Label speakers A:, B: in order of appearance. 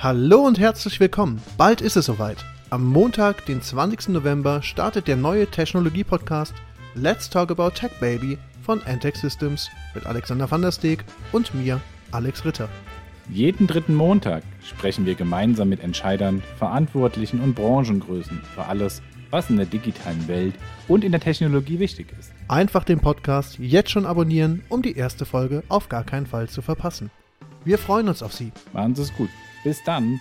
A: Hallo und herzlich willkommen. Bald ist es soweit. Am Montag, den 20. November, startet der neue Technologie-Podcast Let's Talk About Tech Baby von Antec Systems mit Alexander van der Steeg und mir, Alex Ritter.
B: Jeden dritten Montag sprechen wir gemeinsam mit Entscheidern, Verantwortlichen und Branchengrößen für alles, was in der digitalen Welt und in der Technologie wichtig ist.
A: Einfach den Podcast jetzt schon abonnieren, um die erste Folge auf gar keinen Fall zu verpassen. Wir freuen uns auf Sie.
B: Machen Sie es gut. Bis dann.